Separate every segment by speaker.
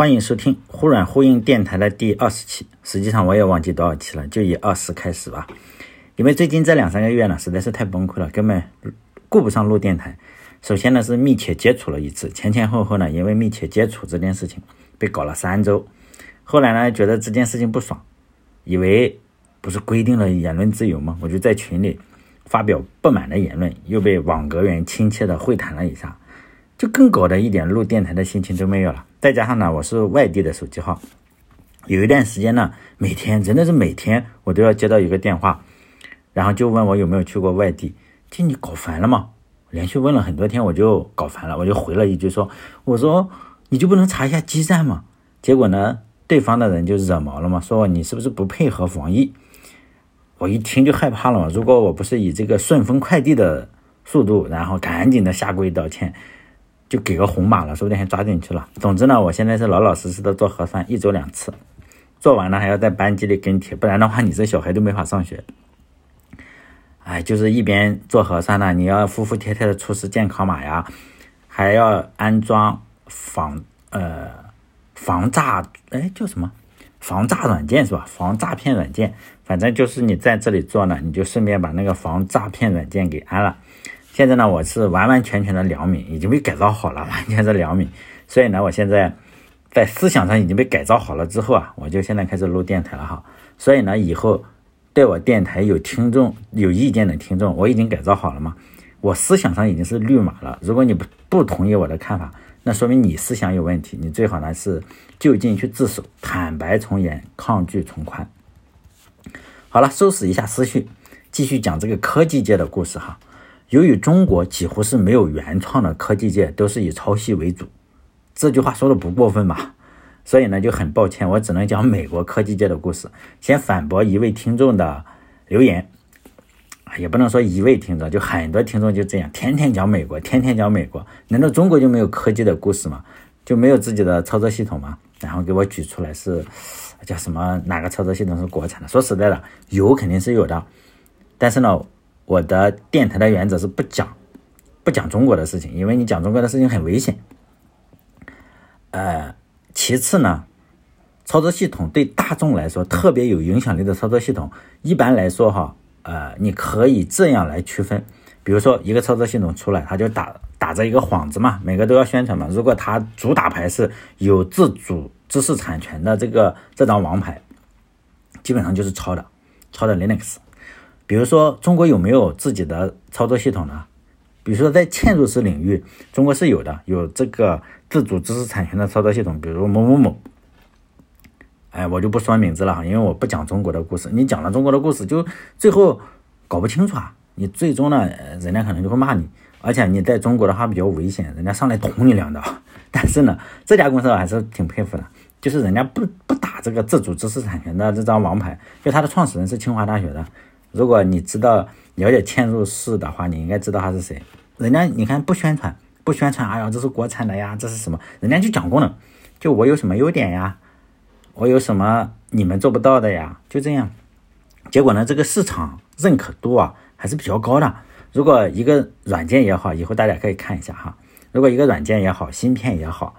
Speaker 1: 欢迎收听忽软呼应电台的第二十期，实际上我也忘记多少期了，就以二十开始吧。因为最近这两三个月呢，实在是太崩溃了，根本顾不上录电台。首先呢是密切接触了一次，前前后后呢，因为密切接触这件事情被搞了三周。后来呢觉得这件事情不爽，以为不是规定了言论自由吗？我就在群里发表不满的言论，又被网格员亲切的会谈了一下。就更搞的一点录电台的心情都没有了，再加上呢，我是外地的手机号，有一段时间呢，每天真的是每天我都要接到一个电话，然后就问我有没有去过外地，就你搞烦了吗？连续问了很多天，我就搞烦了，我就回了一句说，我说你就不能查一下基站吗？结果呢，对方的人就惹毛了嘛，说你是不是不配合防疫？我一听就害怕了嘛，如果我不是以这个顺丰快递的速度，然后赶紧的下跪道歉。就给个红码了，说不定还抓进去了。总之呢，我现在是老老实实的做核酸，一周两次，做完了还要在班级里跟帖，不然的话，你这小孩都没法上学。哎，就是一边做核酸呢，你要服服帖帖的出示健康码呀，还要安装防呃防诈，哎叫什么防诈软件是吧？防诈骗软件，反正就是你在这里做呢，你就顺便把那个防诈骗软件给安了。现在呢，我是完完全全的良民，已经被改造好了，完全是良民。所以呢，我现在在思想上已经被改造好了之后啊，我就现在开始录电台了哈。所以呢，以后对我电台有听众有意见的听众，我已经改造好了嘛，我思想上已经是绿码了。如果你不不同意我的看法，那说明你思想有问题，你最好呢是就近去自首，坦白从严，抗拒从宽。好了，收拾一下思绪，继续讲这个科技界的故事哈。由于中国几乎是没有原创的科技界，都是以抄袭为主，这句话说的不过分吧？所以呢，就很抱歉，我只能讲美国科技界的故事。先反驳一位听众的留言，也不能说一位听众，就很多听众就这样，天天讲美国，天天讲美国，难道中国就没有科技的故事吗？就没有自己的操作系统吗？然后给我举出来是叫什么哪个操作系统是国产的？说实在的，有肯定是有的，但是呢。我的电台的原则是不讲，不讲中国的事情，因为你讲中国的事情很危险。呃，其次呢，操作系统对大众来说特别有影响力的操作系统，一般来说哈，呃，你可以这样来区分，比如说一个操作系统出来，它就打打着一个幌子嘛，每个都要宣传嘛。如果它主打牌是有自主知识产权的这个这张王牌，基本上就是抄的，抄的 Linux。比如说，中国有没有自己的操作系统呢？比如说，在嵌入式领域，中国是有的，有这个自主知识产权的操作系统，比如某某某。哎，我就不说名字了，因为我不讲中国的故事。你讲了中国的故事，就最后搞不清楚啊，你最终呢，人家可能就会骂你，而且你在中国的话比较危险，人家上来捅你两刀。但是呢，这家公司我还是挺佩服的，就是人家不不打这个自主知识产权的这张王牌，就他的创始人是清华大学的。如果你知道了解嵌入式的话，你应该知道他是谁。人家你看不宣传，不宣传，哎呀，这是国产的呀，这是什么？人家就讲功能，就我有什么优点呀，我有什么你们做不到的呀，就这样。结果呢，这个市场认可度啊还是比较高的。如果一个软件也好，以后大家可以看一下哈。如果一个软件也好，芯片也好，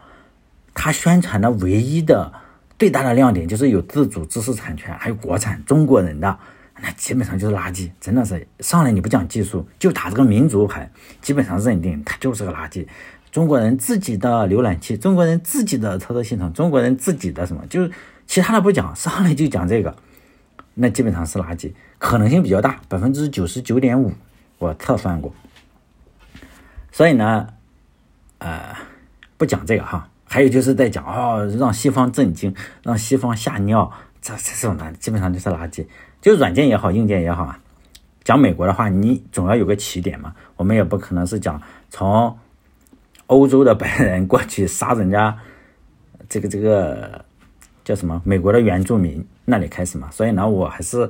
Speaker 1: 它宣传的唯一的最大的亮点就是有自主知识产权，还有国产中国人的。那基本上就是垃圾，真的是上来你不讲技术，就打这个民族牌，基本上认定它就是个垃圾。中国人自己的浏览器，中国人自己的操作系统，中国人自己的什么，就是其他的不讲，上来就讲这个，那基本上是垃圾，可能性比较大，百分之九十九点五，我测算过。所以呢，呃，不讲这个哈，还有就是在讲哦，让西方震惊，让西方吓尿，这这种的基本上就是垃圾。就软件也好，硬件也好啊，讲美国的话，你总要有个起点嘛。我们也不可能是讲从欧洲的白人过去杀人家这个这个叫什么美国的原住民那里开始嘛。所以呢，我还是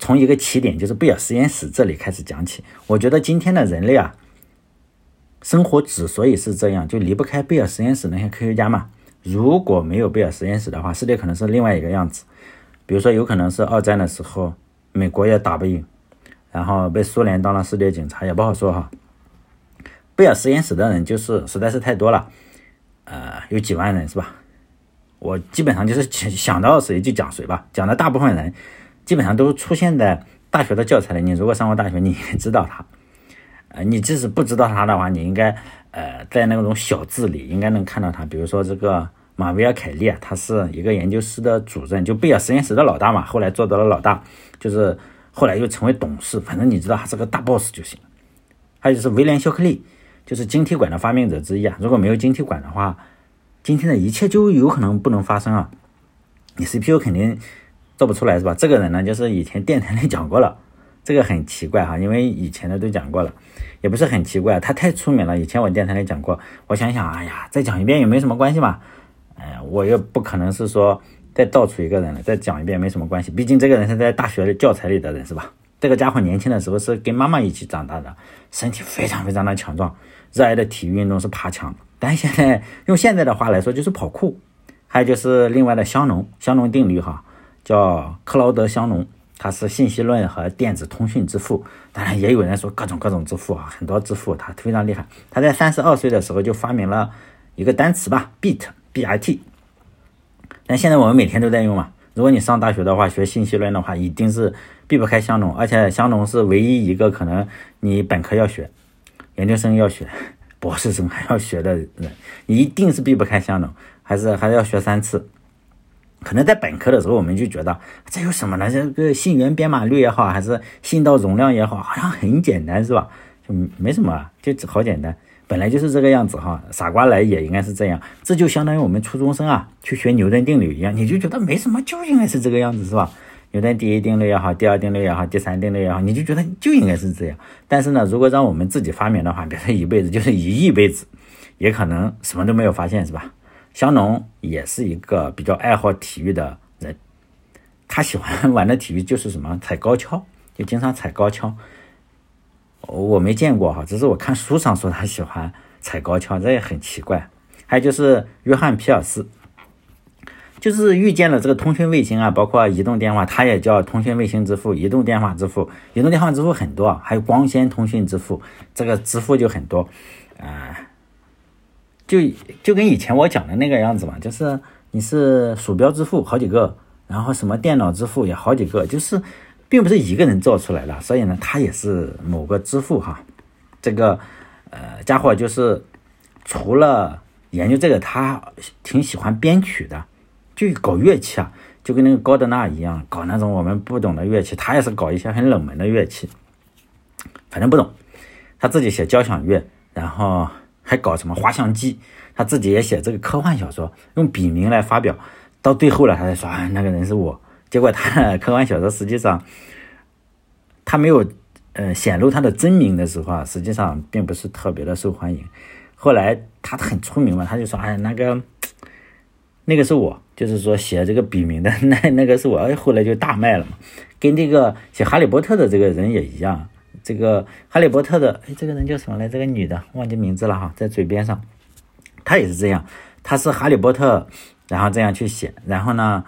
Speaker 1: 从一个起点，就是贝尔实验室这里开始讲起。我觉得今天的人类啊，生活之所以是这样，就离不开贝尔实验室那些科学家嘛。如果没有贝尔实验室的话，世界可能是另外一个样子。比如说，有可能是二战的时候，美国也打不赢，然后被苏联当了世界警察，也不好说哈。贝尔实验室的人就是实在是太多了，呃，有几万人是吧？我基本上就是想到谁就讲谁吧，讲的大部分人基本上都出现在大学的教材里。你如果上过大学，你知道他。呃，你即使不知道他的话，你应该呃在那种小字里应该能看到他。比如说这个马维尔凯利啊，他是一个研究室的主任，就贝尔实验室的老大嘛，后来做到了老大，就是后来又成为董事。反正你知道他是个大 boss 就行。还有就是威廉肖克利，就是晶体管的发明者之一啊。如果没有晶体管的话，今天的一切就有可能不能发生啊。你 CPU 肯定做不出来是吧？这个人呢，就是以前电台里讲过了。这个很奇怪哈，因为以前的都讲过了，也不是很奇怪，他太出名了。以前我电台里讲过，我想想，哎呀，再讲一遍也没什么关系嘛。哎，我又不可能是说再造出一个人了，再讲一遍没什么关系。毕竟这个人是在大学的教材里的人是吧？这个家伙年轻的时候是跟妈妈一起长大的，身体非常非常的强壮，热爱的体育运动是爬墙，但现在用现在的话来说就是跑酷。还有就是另外的香农，香农定律哈，叫克劳德香农。他是信息论和电子通讯之父，当然也有人说各种各种之父啊，很多之父，他非常厉害。他在三十二岁的时候就发明了一个单词吧，beat B I T，。但现在我们每天都在用嘛。如果你上大学的话，学信息论的话，一定是避不开香农，而且香农是唯一一个可能你本科要学、研究生要学、博士生还要学的人，你一定是避不开香农，还是还要学三次。可能在本科的时候，我们就觉得这有什么呢？这个信源编码率也好，还是信道容量也好，好像很简单，是吧？就没什么，就好简单，本来就是这个样子哈。傻瓜来也应该是这样，这就相当于我们初中生啊去学牛顿定律一样，你就觉得没什么，就应该是这个样子，是吧？牛顿第一定律也好，第二定律也好，第三定律也好，你就觉得就应该是这样。但是呢，如果让我们自己发明的话，别说一辈子，就是一亿辈子，也可能什么都没有发现，是吧？香农也是一个比较爱好体育的人，他喜欢玩的体育就是什么踩高跷，就经常踩高跷。我没见过哈，只是我看书上说他喜欢踩高跷，这也很奇怪。还有就是约翰皮尔斯，就是遇见了这个通讯卫星啊，包括移动电话，他也叫通讯卫星之父、移动电话之父。移动电话之父很多，还有光纤通讯之父，这个之父就很多，啊。就就跟以前我讲的那个样子嘛，就是你是鼠标之父好几个，然后什么电脑之父也好几个，就是并不是一个人造出来的，所以呢，他也是某个之父哈。这个呃家伙就是除了研究这个，他挺喜欢编曲的，就搞乐器啊，就跟那个高德纳一样，搞那种我们不懂的乐器，他也是搞一些很冷门的乐器，反正不懂，他自己写交响乐，然后。还搞什么滑翔机？他自己也写这个科幻小说，用笔名来发表。到最后了，他才说啊，那个人是我。结果他科幻小说实际上，他没有呃显露他的真名的时候啊，实际上并不是特别的受欢迎。后来他很出名嘛，他就说哎，那个那个是我，就是说写这个笔名的 那那个是我。哎，后来就大卖了嘛。跟这个写哈利波特的这个人也一样。这个哈利波特的，哎，这个人叫什么来？这个女的忘记名字了哈，在嘴边上，她也是这样，她是哈利波特，然后这样去写，然后呢，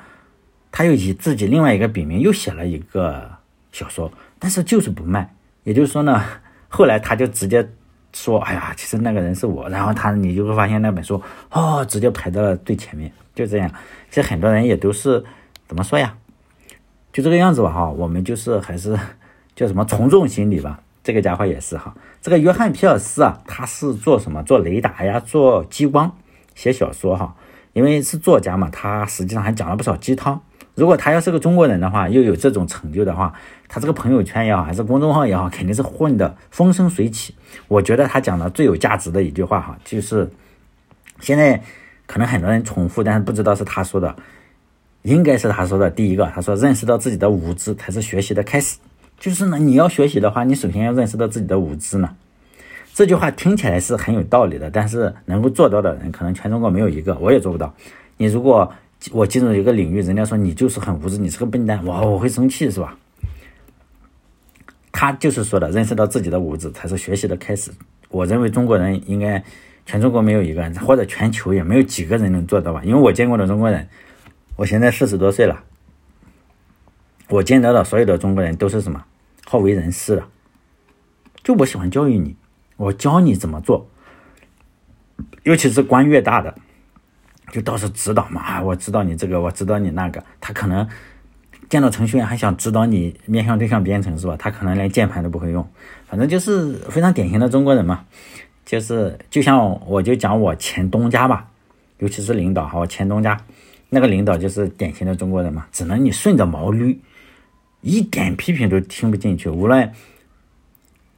Speaker 1: 他又以自己另外一个笔名又写了一个小说，但是就是不卖。也就是说呢，后来他就直接说，哎呀，其实那个人是我，然后他你就会发现那本书哦，直接排到了最前面，就这样。其实很多人也都是怎么说呀？就这个样子吧哈，我们就是还是。叫什么从众心理吧，这个家伙也是哈。这个约翰皮尔斯啊，他是做什么？做雷达呀，做激光，写小说哈。因为是作家嘛，他实际上还讲了不少鸡汤。如果他要是个中国人的话，又有这种成就的话，他这个朋友圈也好，还是公众号也好，肯定是混得风生水起。我觉得他讲的最有价值的一句话哈，就是现在可能很多人重复，但是不知道是他说的，应该是他说的。第一个，他说认识到自己的无知才是学习的开始。就是呢，你要学习的话，你首先要认识到自己的无知呢。这句话听起来是很有道理的，但是能够做到的人，可能全中国没有一个，我也做不到。你如果我进入一个领域，人家说你就是很无知，你是个笨蛋，我我会生气，是吧？他就是说的，认识到自己的无知才是学习的开始。我认为中国人应该全中国没有一个人，或者全球也没有几个人能做到吧？因为我见过的中国人，我现在四十多岁了。我见到的所有的中国人都是什么好为人师的，就我喜欢教育你，我教你怎么做，尤其是官越大的，就到处指导嘛，啊，我知道你这个，我知道你那个，他可能见到程序员还想指导你面向对象编程是吧？他可能连键盘都不会用，反正就是非常典型的中国人嘛，就是就像我就讲我前东家吧，尤其是领导哈，我前东家那个领导就是典型的中国人嘛，只能你顺着毛捋，一点批评都听不进去，无论。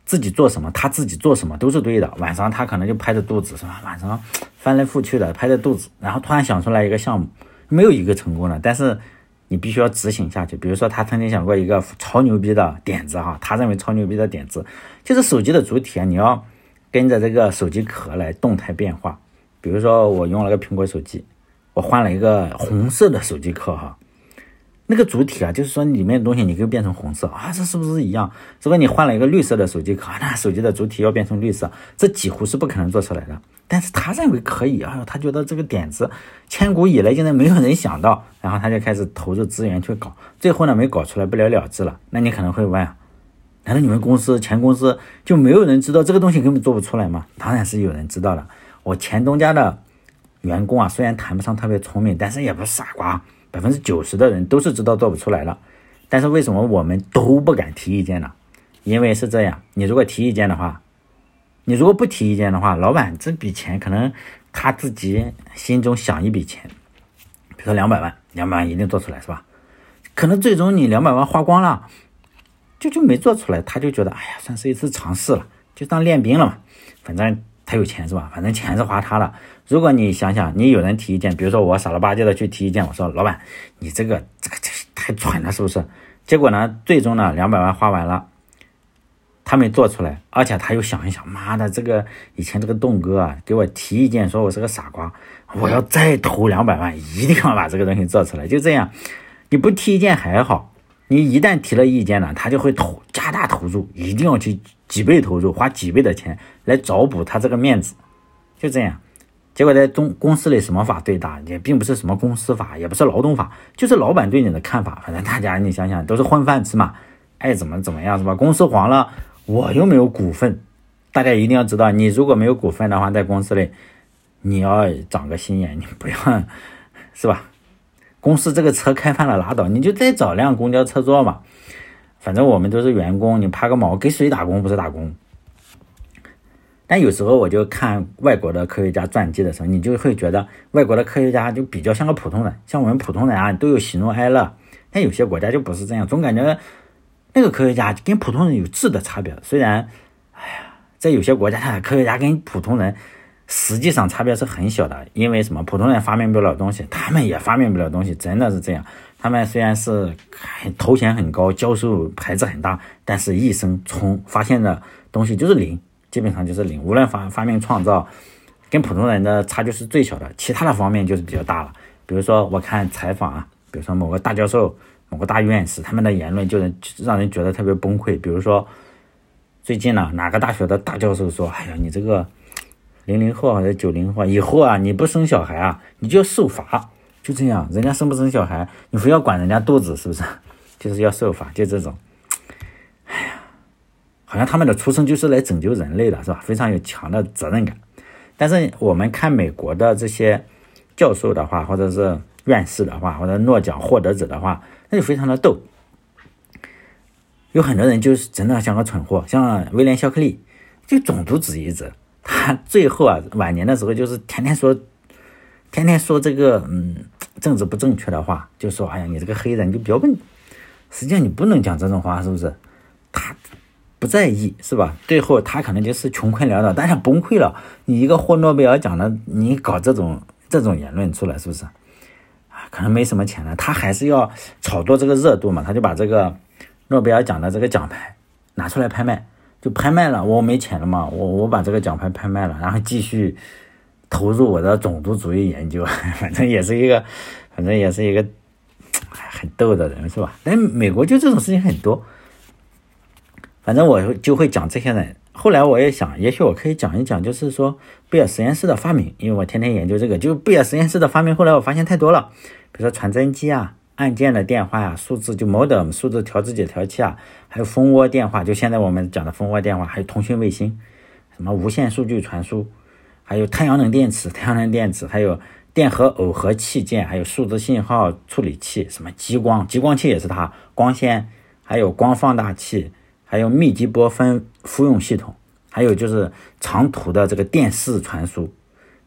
Speaker 1: 自己做什么，他自己做什么都是对的。晚上他可能就拍着肚子，是吧？晚上翻来覆去的拍着肚子，然后突然想出来一个项目，没有一个成功的。但是你必须要执行下去。比如说，他曾经想过一个超牛逼的点子，哈，他认为超牛逼的点子就是手机的主体啊，你要跟着这个手机壳来动态变化。比如说，我用了个苹果手机，我换了一个红色的手机壳，哈。那个主体啊，就是说里面的东西你可以变成红色啊，这是不是一样？如果你换了一个绿色的手机壳，那手机的主体要变成绿色，这几乎是不可能做出来的。但是他认为可以，哎呦，他觉得这个点子千古以来竟然没有人想到，然后他就开始投入资源去搞，最后呢没搞出来，不了了之了。那你可能会问，难道你们公司前公司就没有人知道这个东西根本做不出来吗？当然是有人知道了。我前东家的员工啊，虽然谈不上特别聪明，但是也不是傻瓜。百分之九十的人都是知道做不出来了，但是为什么我们都不敢提意见呢？因为是这样，你如果提意见的话，你如果不提意见的话，老板这笔钱可能他自己心中想一笔钱，比如说两百万，两百万一定做出来是吧？可能最终你两百万花光了，就就没做出来，他就觉得哎呀，算是一次尝试了，就当练兵了嘛，反正。他有钱是吧？反正钱是花他的。如果你想想，你有人提意见，比如说我傻了吧唧的去提意见，我说老板，你这个这个这太蠢了，是不是？结果呢，最终呢，两百万花完了，他没做出来，而且他又想一想，妈的，这个以前这个栋哥啊，给我提意见，说我是个傻瓜，我要再投两百万，一定要把这个东西做出来。就这样，你不提意见还好，你一旦提了意见呢，他就会投加大投入，一定要去。几倍投入，花几倍的钱来找补他这个面子，就这样。结果在中公司里，什么法最大？也并不是什么公司法，也不是劳动法，就是老板对你的看法。反正大家你想想，都是混饭吃嘛，爱怎么怎么样是吧？公司黄了，我又没有股份。大家一定要知道，你如果没有股份的话，在公司里，你要长个心眼，你不要 是吧？公司这个车开翻了拉倒，你就再找辆公交车坐嘛。反正我们都是员工，你怕个毛？给谁打工不是打工？但有时候我就看外国的科学家传记的时候，你就会觉得外国的科学家就比较像个普通人，像我们普通人啊，都有喜怒哀乐。但有些国家就不是这样，总感觉那个科学家跟普通人有质的差别。虽然，哎呀，在有些国家，科学家跟普通人实际上差别是很小的，因为什么？普通人发明不了东西，他们也发明不了东西，真的是这样。他们虽然是头衔很高，教授牌子很大，但是一生从发现的东西就是零，基本上就是零。无论发发明创造，跟普通人的差距是最小的，其他的方面就是比较大了。比如说，我看采访啊，比如说某个大教授、某个大院士，他们的言论就能让人觉得特别崩溃。比如说，最近呢，哪个大学的大教授说：“哎呀，你这个零零后或者九零后以后啊，你不生小孩啊，你就要受罚。”就这样，人家生不生小孩，你非要管人家肚子，是不是？就是要受罚，就这种。哎呀，好像他们的出生就是来拯救人类的，是吧？非常有强的责任感。但是我们看美国的这些教授的话，或者是院士的话，或者诺奖获得者的话，那就非常的逗。有很多人就是真的像个蠢货，像威廉肖克利，就种族主义者。他最后啊，晚年的时候就是天天说。天天说这个嗯政治不正确的话，就说哎呀你这个黑人就不要问，实际上你不能讲这种话，是不是？他不在意是吧？最后他可能就是穷困潦倒，但是崩溃了。你一个获诺贝尔奖的，你搞这种这种言论出来，是不是？啊，可能没什么钱了，他还是要炒作这个热度嘛，他就把这个诺贝尔奖的这个奖牌拿出来拍卖，就拍卖了。我没钱了嘛，我我把这个奖牌拍卖了，然后继续。投入我的种族主义研究，反正也是一个，反正也是一个很逗的人，是吧？但美国就这种事情很多，反正我就会讲这些人。后来我也想，也许我可以讲一讲，就是说贝尔实验室的发明，因为我天天研究这个。就贝尔实验室的发明，后来我发现太多了，比如说传真机啊、按键的电话呀、数字就 modem 数字调制解调器啊，还有蜂窝电话，就现在我们讲的蜂窝电话，还有通讯卫星，什么无线数据传输。还有太阳能电池，太阳能电池，还有电荷耦合器件，还有数字信号处理器，什么激光，激光器也是它，光纤，还有光放大器，还有密集波分复用系统，还有就是长途的这个电视传输，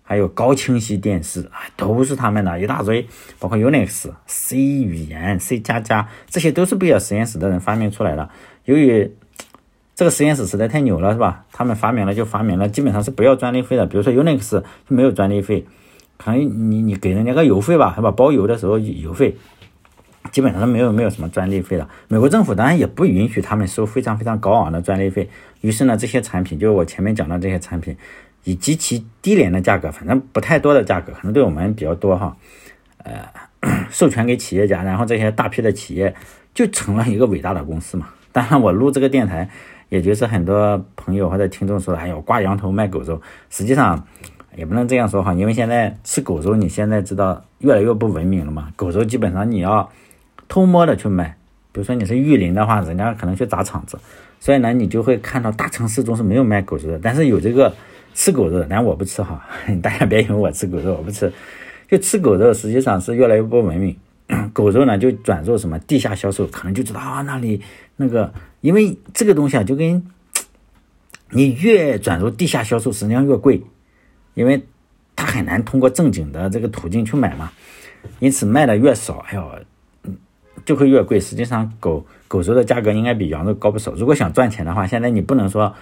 Speaker 1: 还有高清晰电视啊，都是他们的一大堆，包括 Unix、C 语言、C 加加，这些都是贝尔实验室的人发明出来的。由于这个实验室实在太牛了，是吧？他们发明了就发明了，基本上是不要专利费的。比如说 Unix 就没有专利费。可能你你给人家个邮费吧，是吧？包邮的时候邮费，基本上都没有没有什么专利费了。美国政府当然也不允许他们收非常非常高昂的专利费。于是呢，这些产品就是我前面讲的这些产品，以极其低廉的价格，反正不太多的价格，可能对我们比较多哈。呃，授权给企业家，然后这些大批的企业就成了一个伟大的公司嘛。当然，我录这个电台，也就是很多朋友或者听众说，哎呦，挂羊头卖狗肉，实际上。也不能这样说哈，因为现在吃狗肉，你现在知道越来越不文明了嘛。狗肉基本上你要偷摸的去买，比如说你是玉林的话，人家可能去砸场子，所以呢，你就会看到大城市中是没有卖狗肉的，但是有这个吃狗肉，但我不吃哈，大家别以为我吃狗肉，我不吃，就吃狗肉，实际上是越来越不文明。狗肉呢就转入什么地下销售，可能就知道啊那里那个，因为这个东西啊就跟 你越转入地下销售，实际上越贵。因为它很难通过正经的这个途径去买嘛，因此卖的越少，哎呦，就会越贵。实际上，狗狗肉的价格应该比羊肉高不少。如果想赚钱的话，现在你不能说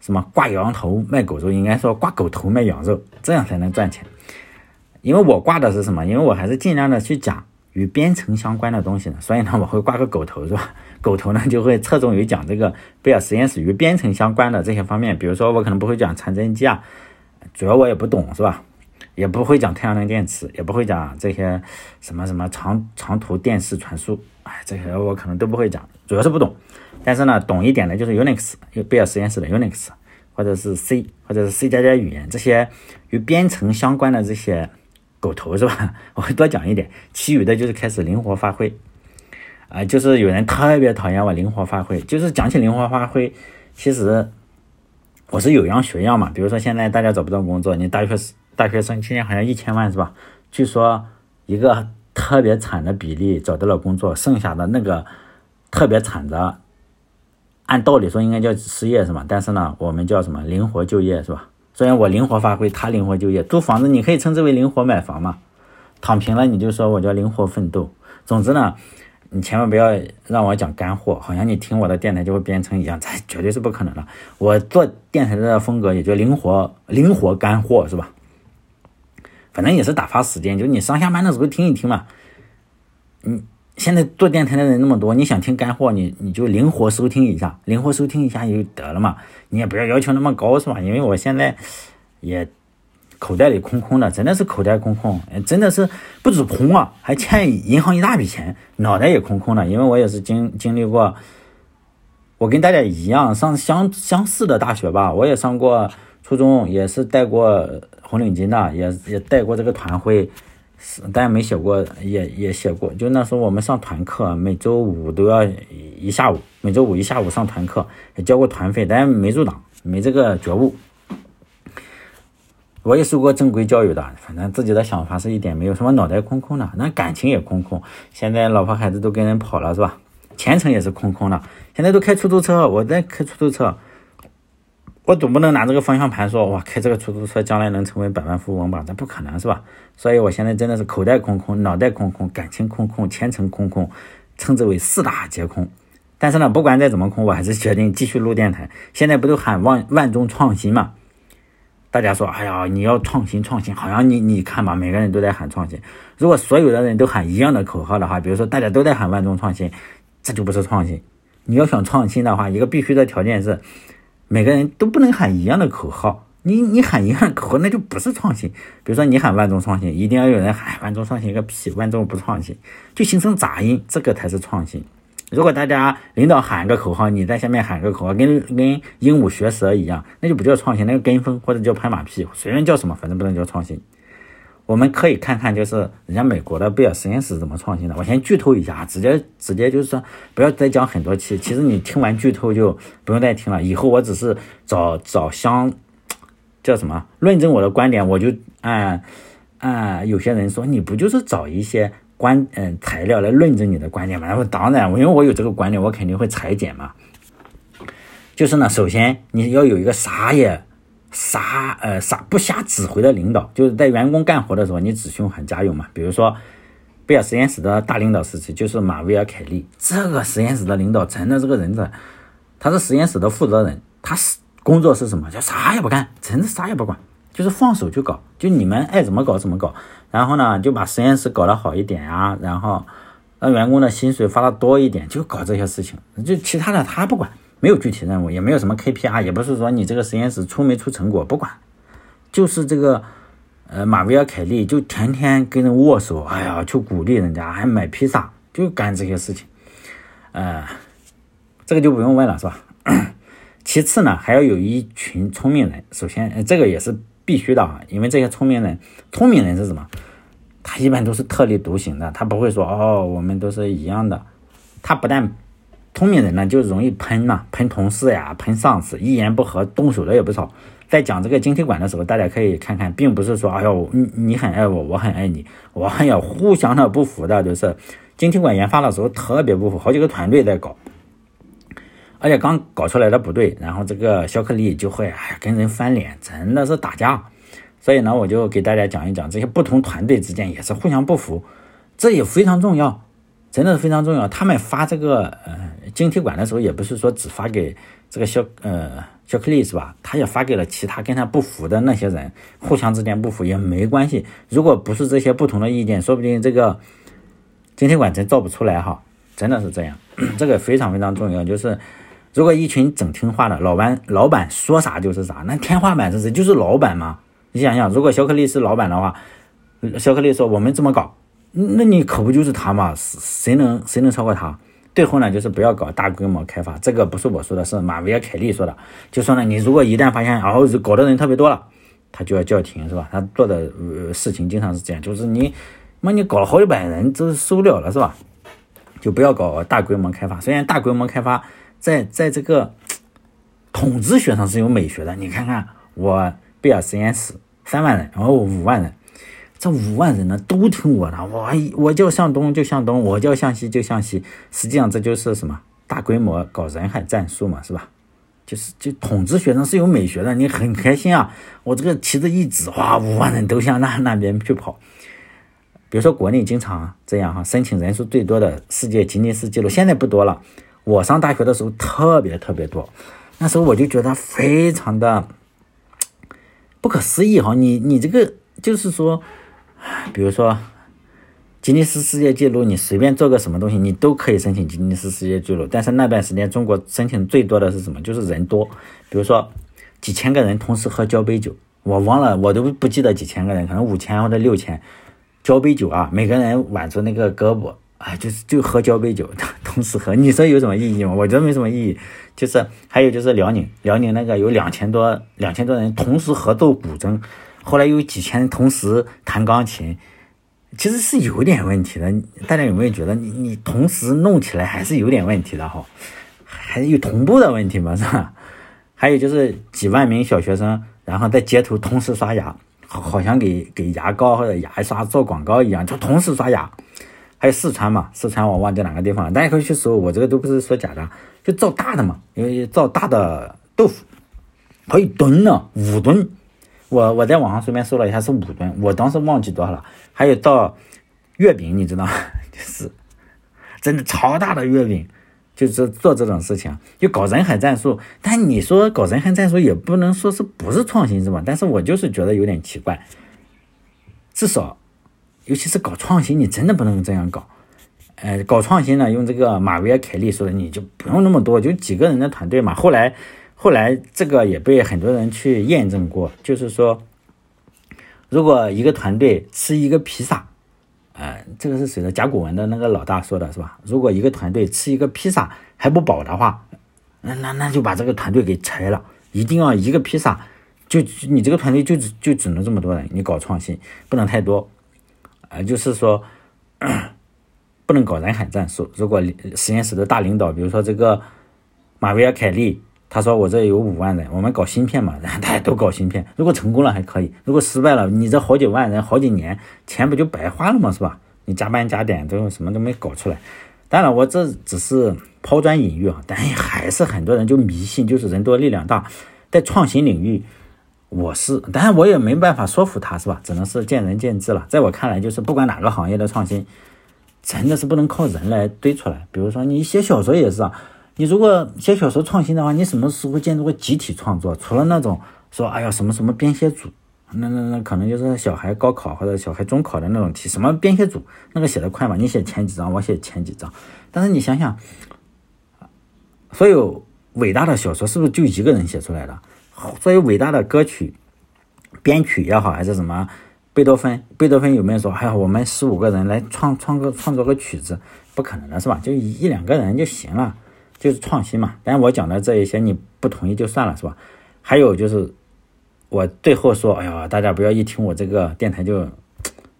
Speaker 1: 什么挂羊头卖狗肉，应该说挂狗头卖羊肉，这样才能赚钱。因为我挂的是什么？因为我还是尽量的去讲与编程相关的东西呢，所以呢，我会挂个狗头，是吧？狗头呢就会侧重于讲这个贝尔实验室与编程相关的这些方面，比如说我可能不会讲传真机啊。主要我也不懂，是吧？也不会讲太阳能电池，也不会讲这些什么什么长长途电视传输，哎，这些我可能都不会讲，主要是不懂。但是呢，懂一点的就是 Unix，贝尔实验室的 Unix，或者是 C，或者是 C 加加语言这些与编程相关的这些狗头，是吧？我会多讲一点。其余的就是开始灵活发挥，啊，就是有人特别讨厌我灵活发挥，就是讲起灵活发挥，其实。我是有样学样嘛，比如说现在大家找不到工作，你大学大学生今年好像一千万是吧？据说一个特别惨的比例找到了工作，剩下的那个特别惨的，按道理说应该叫失业是吧？但是呢，我们叫什么灵活就业是吧？虽然我灵活发挥，他灵活就业，租房子你可以称之为灵活买房嘛，躺平了你就说我叫灵活奋斗。总之呢。你千万不要让我讲干货，好像你听我的电台就会编程一样，这绝对是不可能的。我做电台的风格也就灵活、灵活干货，是吧？反正也是打发时间，就你上下班的时候听一听嘛。嗯现在做电台的人那么多，你想听干货，你你就灵活收听一下，灵活收听一下就得了嘛。你也不要要求那么高，是吧？因为我现在也。口袋里空空的，真的是口袋空空，真的是不止空啊，还欠银行一大笔钱，脑袋也空空的。因为我也是经经历过，我跟大家一样上相相似的大学吧，我也上过初中，也是带过红领巾的，也也带过这个团徽，但没写过，也也写过。就那时候我们上团课，每周五都要一下午，每周五一下午上团课，也交过团费，但没入党，没这个觉悟。我也受过正规教育的，反正自己的想法是一点没有，什么脑袋空空的，那感情也空空。现在老婆孩子都跟人跑了，是吧？前程也是空空的。现在都开出租车，我在开出租车，我总不能拿这个方向盘说，哇，开这个出租车将来能成为百万富翁吧？那不可能是吧？所以我现在真的是口袋空空，脑袋空空，感情空空，前程空空，称之为四大皆空。但是呢，不管再怎么空，我还是决定继续录电台。现在不都喊万万众创新嘛？大家说，哎呀，你要创新创新，好像你你看吧，每个人都在喊创新。如果所有的人都喊一样的口号的话，比如说大家都在喊万众创新，这就不是创新。你要想创新的话，一个必须的条件是，每个人都不能喊一样的口号。你你喊一样口号，那就不是创新。比如说你喊万众创新，一定要有人喊万众创新个屁，万众不创新，就形成杂音，这个才是创新。如果大家领导喊个口号，你在下面喊个口号，跟跟鹦鹉学舌一样，那就不叫创新，那个跟风或者叫拍马屁，随便叫什么，反正不能叫创新。我们可以看看，就是人家美国的贝尔实验室怎么创新的。我先剧透一下，直接直接就是说，不要再讲很多期。其实你听完剧透就不用再听了。以后我只是找找相叫什么论证我的观点，我就按啊，有些人说你不就是找一些观嗯材料来论证你的观点吗？然后当然，因为我有这个观点，我肯定会裁剪嘛。就是呢，首先你要有一个啥也啥呃啥不瞎指挥的领导，就是在员工干活的时候，你只凶喊加油嘛。比如说贝尔实验室的大领导时期，就是马威尔凯利这个实验室的领导，真的这个人才，他是实验室的负责人，他是工作是什么？就啥也不干，真的啥也不管。就是放手去搞，就你们爱怎么搞怎么搞，然后呢就把实验室搞得好一点呀，然后让员工的薪水发的多一点，就搞这些事情，就其他的他不管，没有具体任务，也没有什么 KPI，也不是说你这个实验室出没出成果不管，就是这个呃马维尔凯利就天天跟人握手，哎呀去鼓励人家，还买披萨，就干这些事情，呃，这个就不用问了是吧？其次呢还要有一群聪明人，首先这个也是。必须的啊，因为这些聪明人，聪明人是什么？他一般都是特立独行的，他不会说哦，我们都是一样的。他不但聪明人呢，就容易喷嘛，喷同事呀，喷上司，一言不合动手的也不少。在讲这个晶体管的时候，大家可以看看，并不是说哎呦，你你很爱我，我很爱你，我还要互相的不服的，就是晶体管研发的时候特别不服，好几个团队在搞。而且刚搞出来的不对，然后这个肖克利就会哎跟人翻脸，真的是打架。所以呢，我就给大家讲一讲这些不同团队之间也是互相不服，这也非常重要，真的是非常重要。他们发这个呃晶体管的时候，也不是说只发给这个肖呃肖克利是吧？他也发给了其他跟他不服的那些人，互相之间不服也没关系。如果不是这些不同的意见，说不定这个晶体管真造不出来哈。真的是这样，这个非常非常重要，就是。如果一群整听话的老板，老板说啥就是啥，那天花板是谁？就是老板嘛。你想想，如果肖克利是老板的话，肖克利说我们这么搞，那你可不就是他嘛？谁能谁能超过他？最后呢，就是不要搞大规模开发。这个不是我说的，是马维尔凯利说的。就说呢，你如果一旦发现然后搞的人特别多了，他就要叫停，是吧？他做的呃事情经常是这样，就是你妈你搞了好几百人，这是受不了了，是吧？就不要搞大规模开发。虽然大规模开发。在在这个统治学上是有美学的。你看看我贝尔实验室三万人，然后五万人，这五万人呢都听我的。我我叫向东就向东，我叫向西就向西。实际上这就是什么大规模搞人海战术嘛，是吧？就是就统治学生是有美学的。你很开心啊，我这个旗子一指，哇，五万人都向那那边去跑。比如说国内经常这样哈，申请人数最多的世界吉尼斯纪录，现在不多了。我上大学的时候特别特别多，那时候我就觉得非常的不可思议哈，你你这个就是说，比如说吉尼斯世界纪录，你随便做个什么东西，你都可以申请吉尼斯世界纪录。但是那段时间中国申请最多的是什么？就是人多，比如说几千个人同时喝交杯酒，我忘了，我都不记得几千个人，可能五千或者六千，交杯酒啊，每个人挽着那个胳膊。啊，就是就喝交杯酒，同时喝，你说有什么意义吗？我觉得没什么意义。就是还有就是辽宁，辽宁那个有两千多两千多人同时合奏古筝，后来有几千人同时弹钢琴，其实是有点问题的。大家有没有觉得你你同时弄起来还是有点问题的哈？还有同步的问题嘛，是吧？还有就是几万名小学生，然后在街头同时刷牙，好像给给牙膏或者牙刷做广告一样，就同时刷牙。还有四川嘛，四川我忘记哪个地方了，大家可以去搜。我这个都不是说假的，就造大的嘛，因为造大的豆腐，好几吨呢，五吨。我我在网上随便搜了一下，是五吨，我当时忘记多少了。还有到月饼，你知道，就是真的超大的月饼，就是做这种事情，就搞人海战术。但你说搞人海战术也不能说是不是创新是吧？但是我就是觉得有点奇怪，至少。尤其是搞创新，你真的不能这样搞。呃，搞创新呢，用这个马维尔凯利说的，你就不用那么多，就几个人的团队嘛。后来，后来这个也被很多人去验证过，就是说，如果一个团队吃一个披萨，呃，这个是谁的？甲骨文的那个老大说的是吧？如果一个团队吃一个披萨还不饱的话，那那那就把这个团队给拆了。一定要一个披萨，就你这个团队就只就只能这么多人，你搞创新不能太多。啊，就是说，不能搞人海战术。如果实验室的大领导，比如说这个马维尔凯利，他说我这有五万人，我们搞芯片嘛，然 后大家都搞芯片。如果成功了还可以，如果失败了，你这好几万人好几年钱不就白花了吗？是吧？你加班加点都什么都没搞出来。当然，我这只是抛砖引玉啊，但还是很多人就迷信，就是人多力量大，在创新领域，我是，当然我也没办法说服他，是吧？只能是见仁见智了。在我看来，就是不管哪个行业的创新，真的是不能靠人来堆出来。比如说你写小说也是啊。你如果写小说创新的话，你什么时候见到过集体创作？除了那种说，哎呀，什么什么编写组，那那那可能就是小孩高考或者小孩中考的那种题，什么编写组，那个写的快嘛？你写前几章，我写前几章。但是你想想，所有伟大的小说是不是就一个人写出来的？所有伟大的歌曲编曲也好，还是什么贝多芬？贝多芬有没有说，哎呀，我们十五个人来创创个创作个曲子？不可能的是吧？就一两个人就行了。就是创新嘛，但我讲的这一些你不同意就算了，是吧？还有就是，我最后说，哎呀，大家不要一听我这个电台就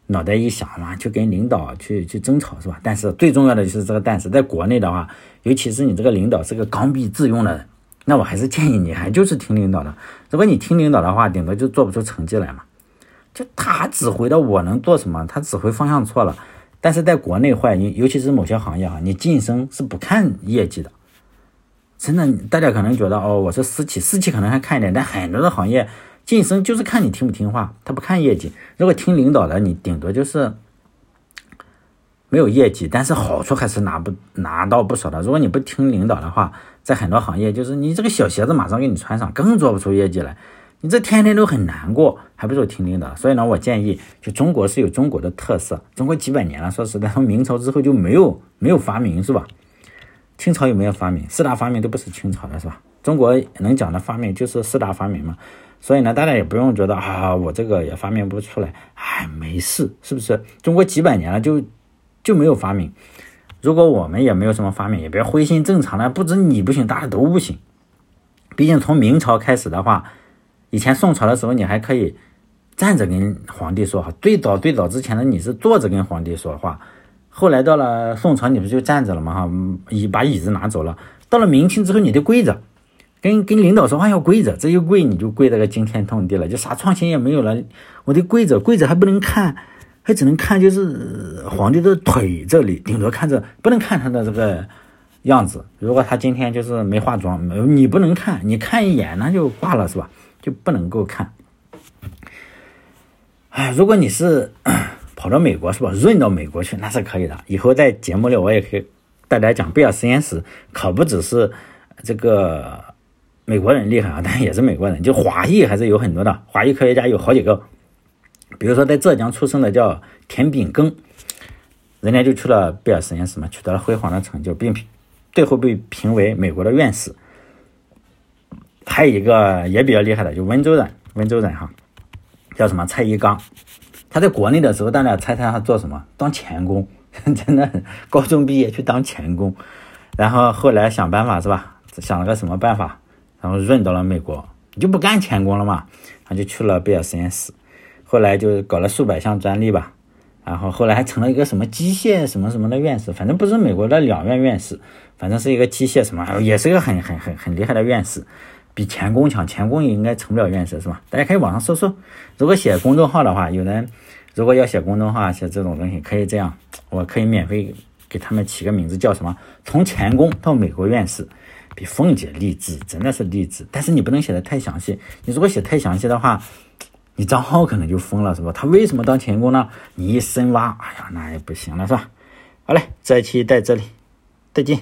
Speaker 1: 脑袋一想嘛，去跟领导去去争吵，是吧？但是最重要的就是这个，但是在国内的话，尤其是你这个领导是个刚愎自用的人，那我还是建议你还就是听领导的。如果你听领导的话，顶多就做不出成绩来嘛。就他指挥的，我能做什么？他指挥方向错了。但是在国内坏，尤尤其是某些行业哈，你晋升是不看业绩的。真的，大家可能觉得哦，我是私企，私企可能还看一点，但很多的行业晋升就是看你听不听话，他不看业绩。如果听领导的，你顶多就是没有业绩，但是好处还是拿不拿到不少的。如果你不听领导的话，在很多行业就是你这个小鞋子马上给你穿上，更做不出业绩来，你这天天都很难过，还不如听领导。所以呢，我建议，就中国是有中国的特色，中国几百年了，说实在，从明朝之后就没有没有发明，是吧？清朝有没有发明？四大发明都不是清朝的，是吧？中国能讲的发明就是四大发明嘛。所以呢，大家也不用觉得啊，我这个也发明不出来，哎，没事，是不是？中国几百年了，就就没有发明。如果我们也没有什么发明，也别灰心。正常的，不止你不行，大家都不行。毕竟从明朝开始的话，以前宋朝的时候，你还可以站着跟皇帝说话。最早最早之前的你是坐着跟皇帝说话。后来到了宋朝，你不就站着了吗？哈，椅把椅子拿走了。到了明清之后，你得跪着，跟跟领导说话要跪着，这一跪你就跪得个惊天动地了，就啥创新也没有了。我得跪着，跪着还不能看，还只能看就是皇帝的腿这里，顶多看着，不能看他的这个样子。如果他今天就是没化妆，没你不能看，你看一眼那就挂了，是吧？就不能够看。哎，如果你是。跑到美国是吧？润到美国去那是可以的。以后在节目里我也可以大家讲贝尔实验室，可不只是这个美国人厉害啊，但也是美国人，就华裔还是有很多的。华裔科学家有好几个，比如说在浙江出生的叫田秉庚，人家就去了贝尔实验室嘛，取得了辉煌的成就，并最后被评为美国的院士。还有一个也比较厉害的，就温州人，温州人哈，叫什么蔡一刚。他在国内的时候，大家猜猜他做什么？当钳工，真的，高中毕业去当钳工，然后后来想办法是吧？想了个什么办法？然后润到了美国，就不干钳工了嘛，他就去了贝尔实验室，后来就搞了数百项专利吧，然后后来还成了一个什么机械什么什么的院士，反正不是美国的两院院士，反正是一个机械什么，也是一个很很很很厉害的院士。比钳工强，钳工也应该成不了院士是吧？大家可以网上搜搜。如果写公众号的话，有人如果要写公众号写这种东西，可以这样，我可以免费给他们起个名字叫什么？从钳工到美国院士，比凤姐励志，真的是励志。但是你不能写的太详细，你如果写太详细的话，你账号可能就封了是吧？他为什么当钳工呢？你一深挖，哎呀，那也不行了是吧？好嘞，这一期在这里，再见。